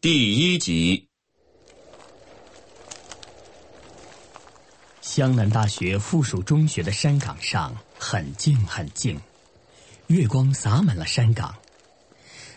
第一集，湘南大学附属中学的山岗上很静很静，月光洒满了山岗，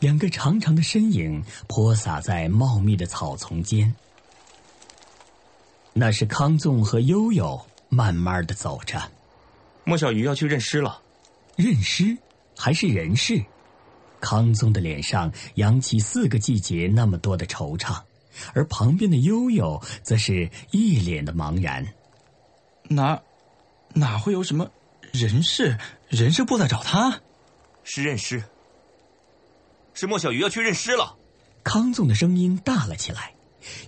两个长长的身影泼洒在茂密的草丛间。那是康纵和悠悠慢慢的走着，莫小鱼要去认尸了。认尸还是人事？康纵的脸上扬起四个季节那么多的惆怅，而旁边的悠悠则是一脸的茫然。哪哪会有什么人事？人事部在找他？是认尸，是莫小鱼要去认尸了。康纵的声音大了起来，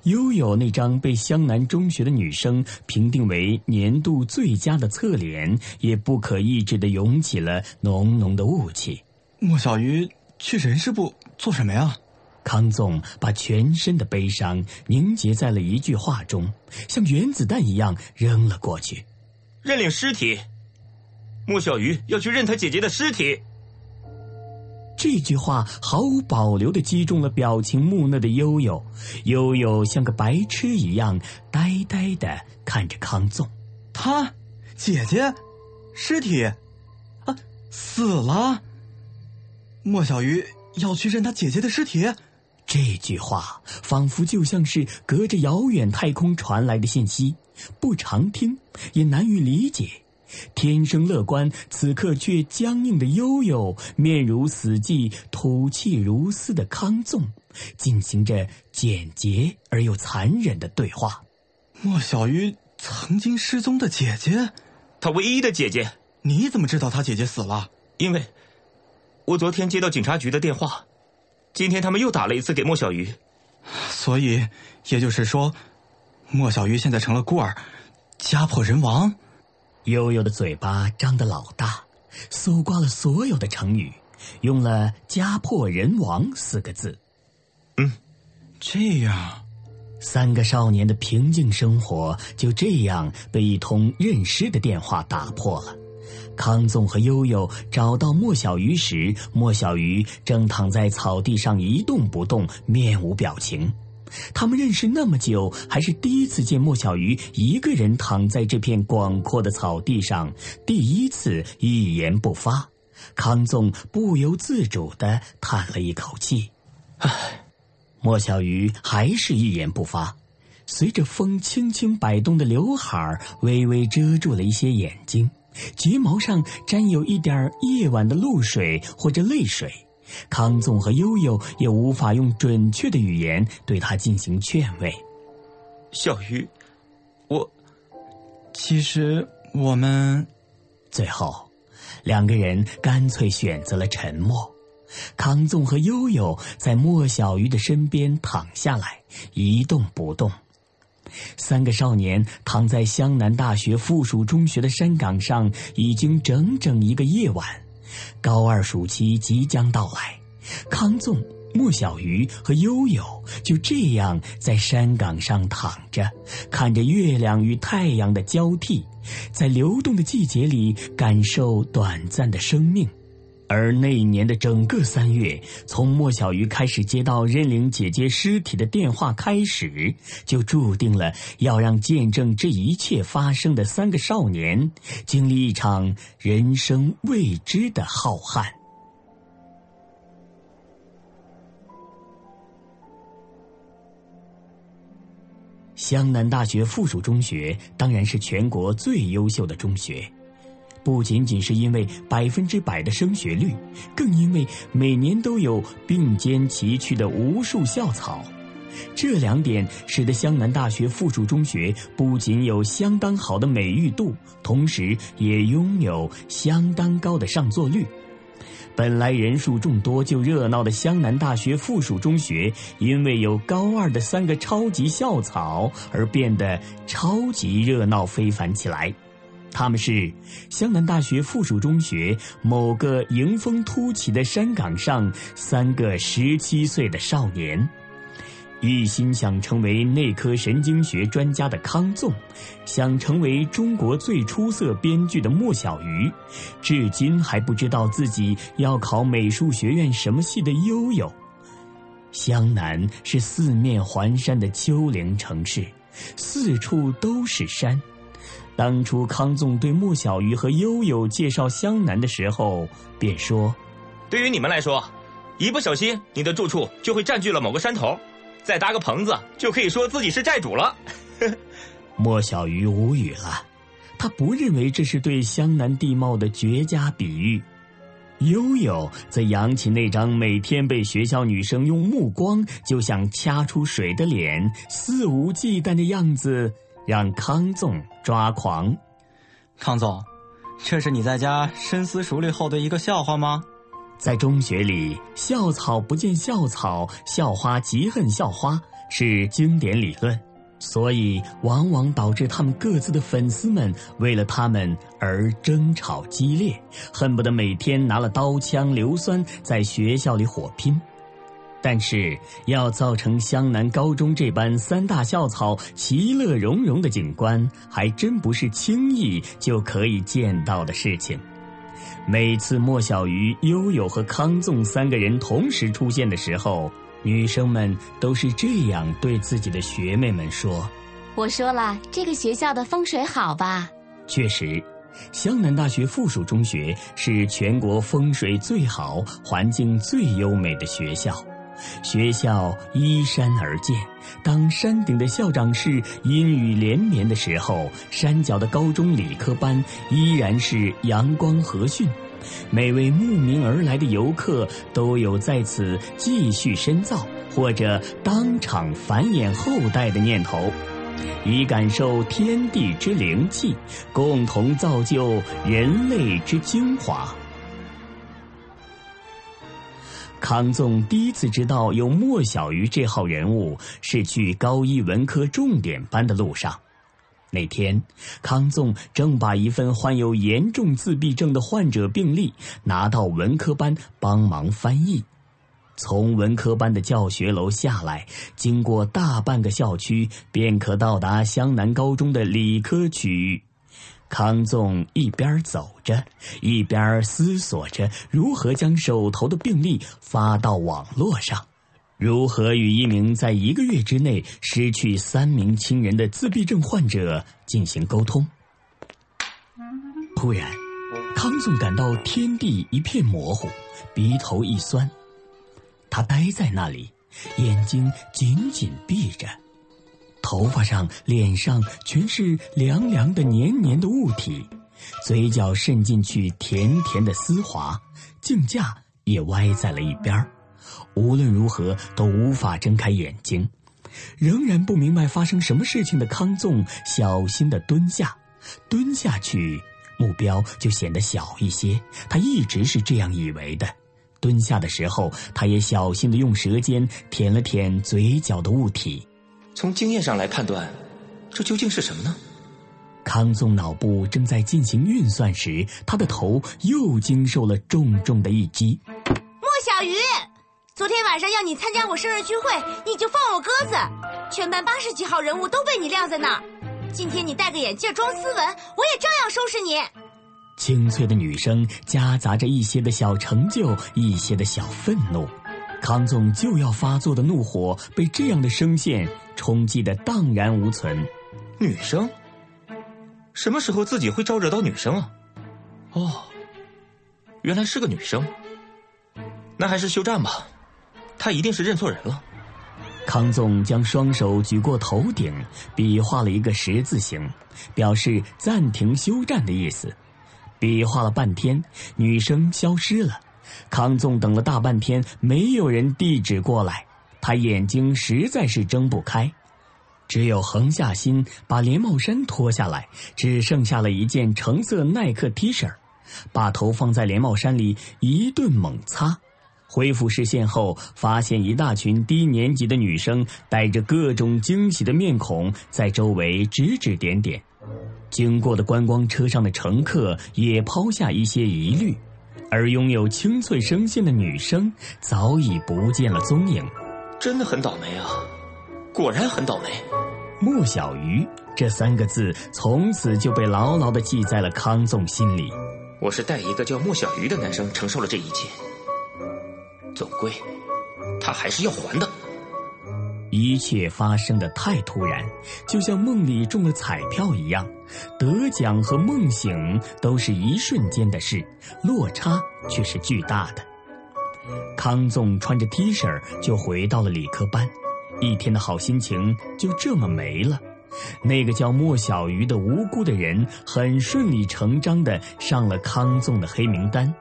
悠悠那张被湘南中学的女生评定为年度最佳的侧脸，也不可抑制的涌起了浓浓的雾气。莫小鱼去人事部做什么呀？康纵把全身的悲伤凝结在了一句话中，像原子弹一样扔了过去。认领尸体，莫小鱼要去认他姐姐的尸体。这句话毫无保留的击中了表情木讷的悠悠，悠悠像个白痴一样呆呆的看着康纵。他姐姐尸体啊死了。莫小鱼要去认他姐姐的尸体。这句话仿佛就像是隔着遥远太空传来的信息，不常听，也难于理解。天生乐观，此刻却僵硬的悠悠，面如死寂，吐气如丝的康纵，进行着简洁而又残忍的对话。莫小鱼曾经失踪的姐姐，他唯一的姐姐。你怎么知道他姐姐死了？因为，我昨天接到警察局的电话，今天他们又打了一次给莫小鱼。所以，也就是说，莫小鱼现在成了孤儿，家破人亡。悠悠的嘴巴张得老大，搜刮了所有的成语，用了“家破人亡”四个字。嗯，这样，三个少年的平静生活就这样被一通认尸的电话打破了。康纵和悠悠找到莫小鱼时，莫小鱼正躺在草地上一动不动，面无表情。他们认识那么久，还是第一次见莫小鱼一个人躺在这片广阔的草地上，第一次一言不发。康纵不由自主地叹了一口气：“唉。”莫小鱼还是一言不发，随着风轻轻摆动的刘海微微遮住了一些眼睛，睫毛上沾有一点夜晚的露水或者泪水。康纵和悠悠也无法用准确的语言对他进行劝慰。小鱼，我其实我们最后两个人干脆选择了沉默。康纵和悠悠在莫小鱼的身边躺下来，一动不动。三个少年躺在湘南大学附属中学的山岗上，已经整整一个夜晚。高二暑期即将到来，康纵、莫小鱼和悠悠就这样在山岗上躺着，看着月亮与太阳的交替，在流动的季节里感受短暂的生命。而那一年的整个三月，从莫小鱼开始接到认领姐姐尸体的电话开始，就注定了要让见证这一切发生的三个少年经历一场人生未知的浩瀚。湘南大学附属中学当然是全国最优秀的中学。不仅仅是因为百分之百的升学率，更因为每年都有并肩齐驱的无数校草。这两点使得湘南大学附属中学不仅有相当好的美誉度，同时也拥有相当高的上座率。本来人数众多就热闹的湘南大学附属中学，因为有高二的三个超级校草而变得超级热闹非凡起来。他们是湘南大学附属中学某个迎风突起的山岗上三个十七岁的少年。一心想成为内科神经学专家的康纵，想成为中国最出色编剧的莫小鱼，至今还不知道自己要考美术学院什么系的悠悠。湘南是四面环山的丘陵城市，四处都是山。当初康纵对莫小鱼和悠悠介绍湘南的时候，便说：“对于你们来说，一不小心，你的住处就会占据了某个山头。”再搭个棚子，就可以说自己是寨主了。莫小鱼无语了，他不认为这是对湘南地貌的绝佳比喻。悠悠则扬起那张每天被学校女生用目光就想掐出水的脸，肆无忌惮的样子，让康纵抓狂。康总，这是你在家深思熟虑后的一个笑话吗？在中学里，校草不见校草，校花极恨校花是经典理论，所以往往导致他们各自的粉丝们为了他们而争吵激烈，恨不得每天拿了刀枪硫酸在学校里火拼。但是，要造成湘南高中这般三大校草其乐融融的景观，还真不是轻易就可以见到的事情。每次莫小鱼、悠悠和康纵三个人同时出现的时候，女生们都是这样对自己的学妹们说：“我说了，这个学校的风水好吧？”确实，湘南大学附属中学是全国风水最好、环境最优美的学校。学校依山而建，当山顶的校长室阴雨连绵的时候，山脚的高中理科班依然是阳光和煦。每位慕名而来的游客都有在此继续深造或者当场繁衍后代的念头，以感受天地之灵气，共同造就人类之精华。康纵第一次知道有莫小鱼这号人物，是去高一文科重点班的路上。那天，康纵正把一份患有严重自闭症的患者病历拿到文科班帮忙翻译。从文科班的教学楼下来，经过大半个校区，便可到达湘南高中的理科区域。康纵一边走着，一边思索着如何将手头的病例发到网络上，如何与一名在一个月之内失去三名亲人的自闭症患者进行沟通。突然，康纵感到天地一片模糊，鼻头一酸，他呆在那里，眼睛紧紧闭着。头发上、脸上全是凉凉的、黏黏的物体，嘴角渗进去甜甜的丝滑，镜架也歪在了一边无论如何都无法睁开眼睛，仍然不明白发生什么事情的康纵小心的蹲下，蹲下去，目标就显得小一些。他一直是这样以为的。蹲下的时候，他也小心的用舌尖舔了舔嘴角的物体。从经验上来判断，这究竟是什么呢？康纵脑部正在进行运算时，他的头又经受了重重的一击。莫小鱼，昨天晚上要你参加我生日聚会，你就放我鸽子。全班八十几号人物都被你晾在那儿。今天你戴个眼镜装斯文，我也照样收拾你。清脆的女声夹杂着一些的小成就，一些的小愤怒。康纵就要发作的怒火被这样的声线冲击的荡然无存。女生？什么时候自己会招惹到女生啊？哦，原来是个女生。那还是休战吧，他一定是认错人了。康纵将双手举过头顶，比划了一个十字形，表示暂停休战的意思。比划了半天，女生消失了。康纵等了大半天，没有人递纸过来，他眼睛实在是睁不开。只有横下心把连帽衫脱下来，只剩下了一件橙色耐克 T 恤，把头放在连帽衫里一顿猛擦。恢复视线后，发现一大群低年级的女生带着各种惊喜的面孔在周围指指点点。经过的观光车上的乘客也抛下一些疑虑，而拥有清脆声线的女生早已不见了踪影。真的很倒霉啊！果然很倒霉。莫小鱼这三个字从此就被牢牢的记在了康纵心里。我是带一个叫莫小鱼的男生承受了这一切，总归他还是要还的。一切发生的太突然，就像梦里中了彩票一样，得奖和梦醒都是一瞬间的事，落差却是巨大的。康纵穿着 T 恤就回到了理科班。一天的好心情就这么没了。那个叫莫小鱼的无辜的人，很顺理成章的上了康纵的黑名单，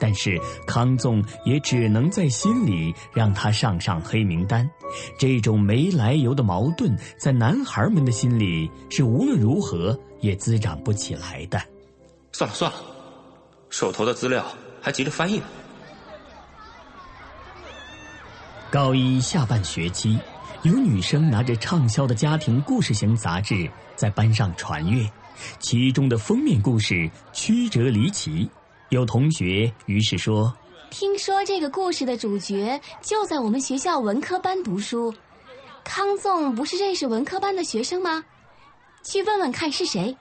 但是康纵也只能在心里让他上上黑名单。这种没来由的矛盾，在男孩们的心里是无论如何也滋长不起来的。算了算了，手头的资料还急着翻译呢。高一下半学期。有女生拿着畅销的家庭故事型杂志在班上传阅，其中的封面故事曲折离奇。有同学于是说：“听说这个故事的主角就在我们学校文科班读书，康纵不是认识文科班的学生吗？去问问看是谁。”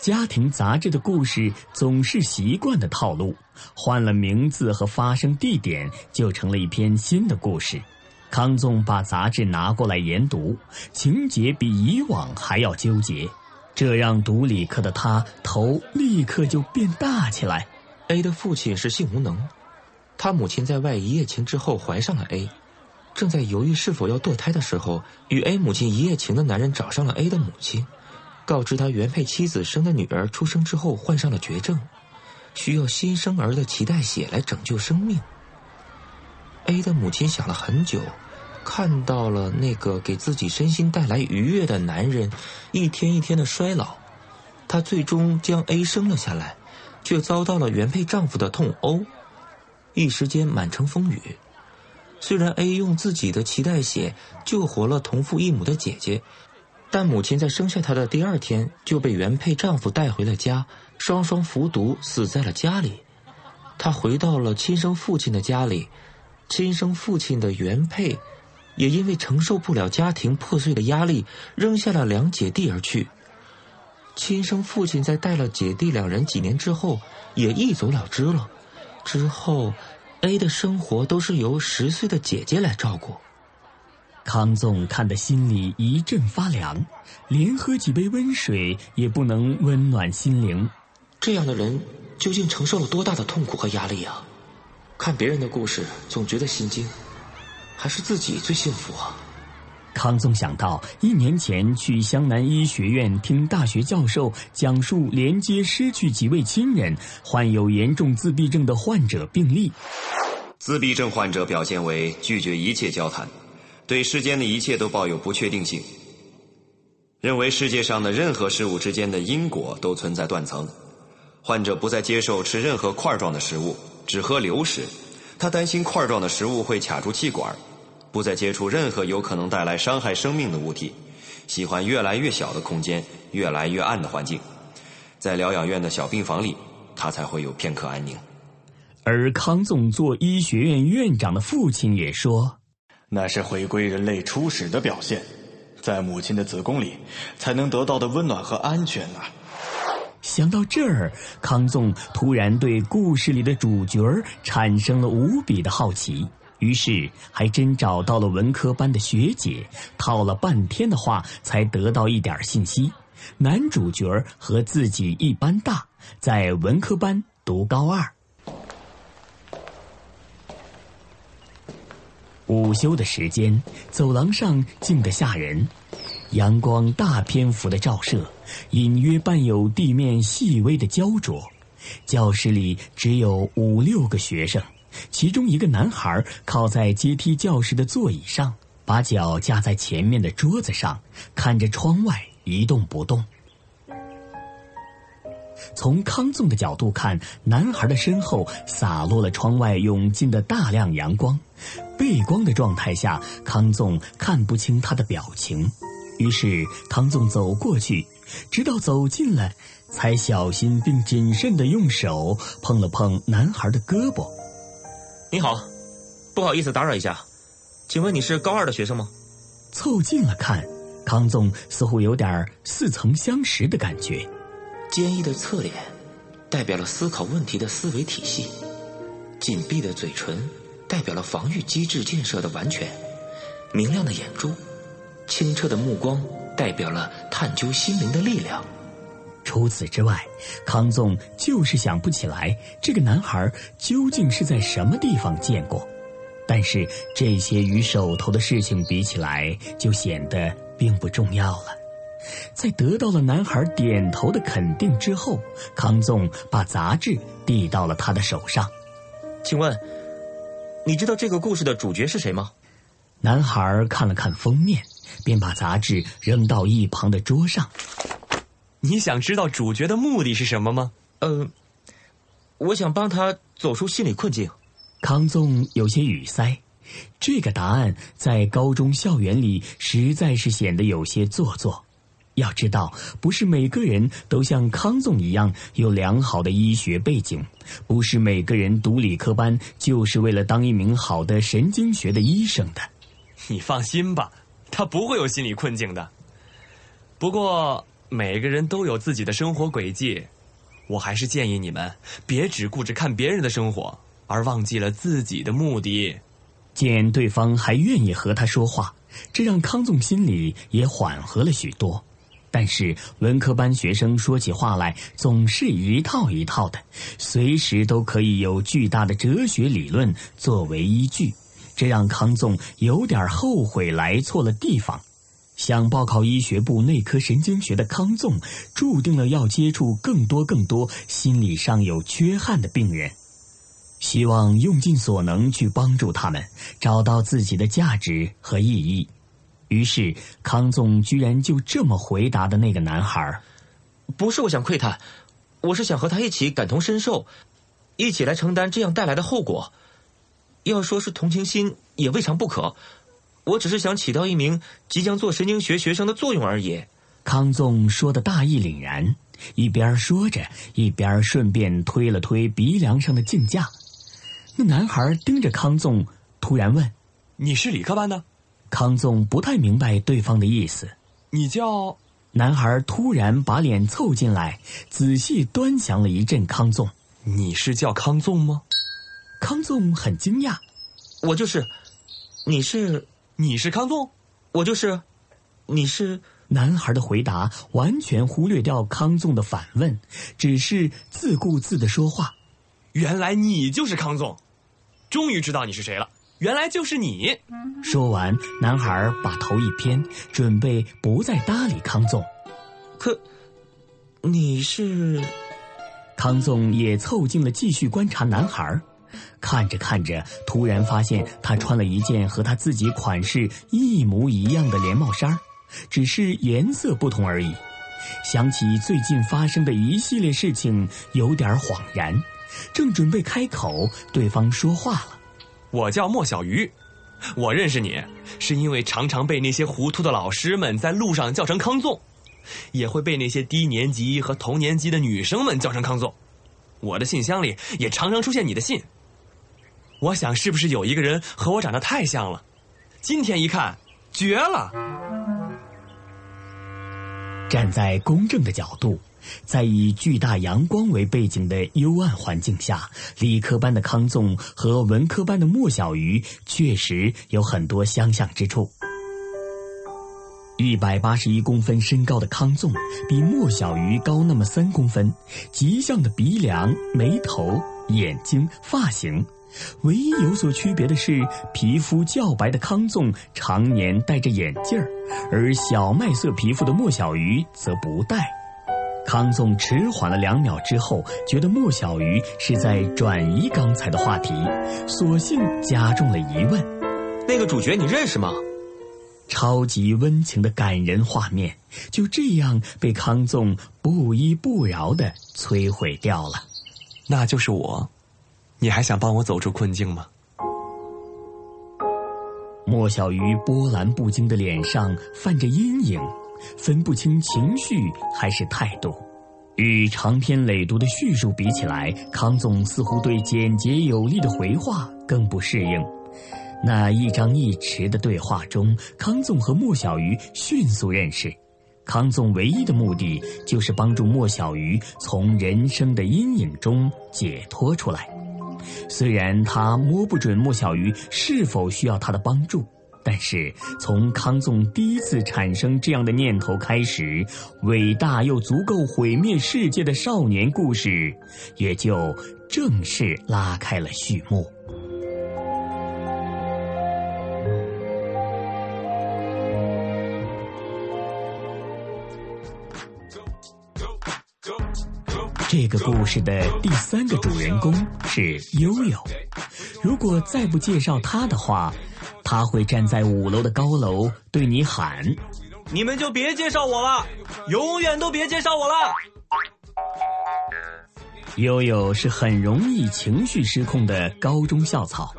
家庭杂志的故事总是习惯的套路，换了名字和发生地点，就成了一篇新的故事。康纵把杂志拿过来研读，情节比以往还要纠结，这让读理科的他头立刻就变大起来。A 的父亲是性无能，他母亲在外一夜情之后怀上了 A，正在犹豫是否要堕胎的时候，与 A 母亲一夜情的男人找上了 A 的母亲，告知他原配妻子生的女儿出生之后患上了绝症，需要新生儿的脐带血来拯救生命。A 的母亲想了很久，看到了那个给自己身心带来愉悦的男人，一天一天的衰老，她最终将 A 生了下来，却遭到了原配丈夫的痛殴，一时间满城风雨。虽然 A 用自己的脐带血救活了同父异母的姐姐，但母亲在生下她的第二天就被原配丈夫带回了家，双双服毒死在了家里。她回到了亲生父亲的家里。亲生父亲的原配，也因为承受不了家庭破碎的压力，扔下了两姐弟而去。亲生父亲在带了姐弟两人几年之后，也一走了之了。之后，A 的生活都是由十岁的姐姐来照顾。康纵看得心里一阵发凉，连喝几杯温水也不能温暖心灵。这样的人究竟承受了多大的痛苦和压力啊？看别人的故事，总觉得心惊，还是自己最幸福啊！康纵想到一年前去湘南医学院听大学教授讲述连接失去几位亲人、患有严重自闭症的患者病例。自闭症患者表现为拒绝一切交谈，对世间的一切都抱有不确定性，认为世界上的任何事物之间的因果都存在断层。患者不再接受吃任何块状的食物。只喝流食，他担心块状的食物会卡住气管，不再接触任何有可能带来伤害生命的物体，喜欢越来越小的空间，越来越暗的环境，在疗养院的小病房里，他才会有片刻安宁。而康纵做医学院院长的父亲也说：“那是回归人类初始的表现，在母亲的子宫里才能得到的温暖和安全啊。”想到这儿，康纵突然对故事里的主角产生了无比的好奇，于是还真找到了文科班的学姐，套了半天的话才得到一点信息。男主角和自己一般大，在文科班读高二。午休的时间，走廊上静得吓人。阳光大篇幅的照射，隐约伴有地面细微的焦灼。教室里只有五六个学生，其中一个男孩靠在阶梯教室的座椅上，把脚架在前面的桌子上，看着窗外一动不动。从康纵的角度看，男孩的身后洒落了窗外涌进的大量阳光，背光的状态下，康纵看不清他的表情。于是康纵走过去，直到走近了，才小心并谨慎地用手碰了碰男孩的胳膊。你好，不好意思打扰一下，请问你是高二的学生吗？凑近了看，康纵似乎有点似曾相识的感觉。坚毅的侧脸，代表了思考问题的思维体系；紧闭的嘴唇，代表了防御机制建设的完全；明亮的眼珠，清澈的目光，代表了探究心灵的力量。除此之外，康纵就是想不起来这个男孩究竟是在什么地方见过。但是这些与手头的事情比起来，就显得并不重要了。在得到了男孩点头的肯定之后，康纵把杂志递到了他的手上。请问，你知道这个故事的主角是谁吗？男孩看了看封面，便把杂志扔到一旁的桌上。你想知道主角的目的是什么吗？呃，我想帮他走出心理困境。康纵有些语塞，这个答案在高中校园里实在是显得有些做作。要知道，不是每个人都像康纵一样有良好的医学背景，不是每个人读理科班就是为了当一名好的神经学的医生的。你放心吧，他不会有心理困境的。不过，每个人都有自己的生活轨迹，我还是建议你们别只顾着看别人的生活，而忘记了自己的目的。见对方还愿意和他说话，这让康纵心里也缓和了许多。但是文科班学生说起话来总是一套一套的，随时都可以有巨大的哲学理论作为依据，这让康纵有点后悔来错了地方。想报考医学部内科神经学的康纵，注定了要接触更多更多心理上有缺憾的病人，希望用尽所能去帮助他们找到自己的价值和意义。于是，康纵居然就这么回答的那个男孩不是我想窥探，我是想和他一起感同身受，一起来承担这样带来的后果。要说是同情心，也未尝不可。我只是想起到一名即将做神经学学生的作用而已。康纵说的大义凛然，一边说着，一边顺便推了推鼻梁上的镜架。那男孩盯着康纵，突然问：“你是理科班的？”康纵不太明白对方的意思。你叫男孩突然把脸凑进来，仔细端详了一阵康纵。你是叫康纵吗？康纵很惊讶。我就是。你是你是康纵？我就是。你是男孩的回答完全忽略掉康纵的反问，只是自顾自的说话。原来你就是康纵，终于知道你是谁了。原来就是你！说完，男孩把头一偏，准备不再搭理康纵。可，你是？康纵也凑近了，继续观察男孩。看着看着，突然发现他穿了一件和他自己款式一模一样的连帽衫，只是颜色不同而已。想起最近发生的一系列事情，有点恍然。正准备开口，对方说话了。我叫莫小鱼，我认识你是因为常常被那些糊涂的老师们在路上叫成康纵，也会被那些低年级和同年级的女生们叫成康纵。我的信箱里也常常出现你的信。我想是不是有一个人和我长得太像了？今天一看，绝了！站在公正的角度。在以巨大阳光为背景的幽暗环境下，理科班的康纵和文科班的莫小鱼确实有很多相像之处。一百八十一公分身高的康纵比莫小鱼高那么三公分，极像的鼻梁、眉头、眼睛、发型，唯一有所区别的是，皮肤较白的康纵常年戴着眼镜儿，而小麦色皮肤的莫小鱼则不戴。康纵迟缓了两秒之后，觉得莫小鱼是在转移刚才的话题，索性加重了疑问：“那个主角你认识吗？”超级温情的感人画面就这样被康纵不依不饶的摧毁掉了。那就是我，你还想帮我走出困境吗？莫小鱼波澜不惊的脸上泛着阴影。分不清情绪还是态度，与长篇累牍的叙述比起来，康总似乎对简洁有力的回话更不适应。那一张一弛的对话中，康总和莫小鱼迅速认识。康总唯一的目的就是帮助莫小鱼从人生的阴影中解脱出来。虽然他摸不准莫小鱼是否需要他的帮助。但是，从康纵第一次产生这样的念头开始，伟大又足够毁灭世界的少年故事，也就正式拉开了序幕。这个故事的第三个主人公是悠悠。如果再不介绍他的话，他会站在五楼的高楼对你喊：“你们就别介绍我了，永远都别介绍我了。”悠悠是很容易情绪失控的高中校草。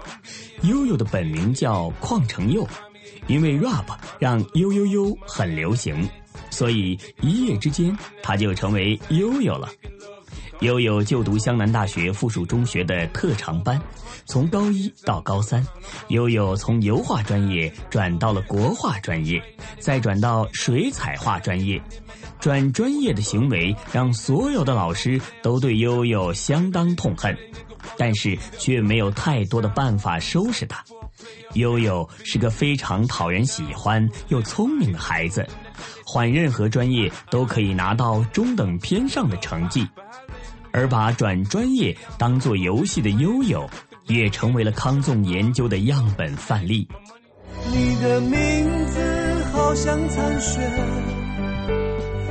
悠悠的本名叫邝成佑，因为 rap 让悠悠悠很流行，所以一夜之间他就成为悠悠了。悠悠就读湘南大学附属中学的特长班，从高一到高三，悠悠从油画专业转到了国画专业，再转到水彩画专业。转专业的行为让所有的老师都对悠悠相当痛恨，但是却没有太多的办法收拾他。悠悠是个非常讨人喜欢又聪明的孩子，换任何专业都可以拿到中等偏上的成绩。而把转专业当做游戏的悠悠，也成为了康纵研究的样本范例。你的名字好像残雪。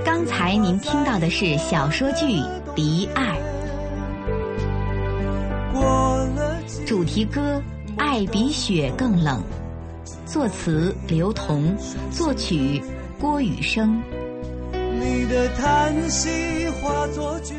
刚才您听到的是小说剧《离爱》，主题歌《爱比雪更冷》，作词刘同，作曲郭雨生。你的叹息化作句。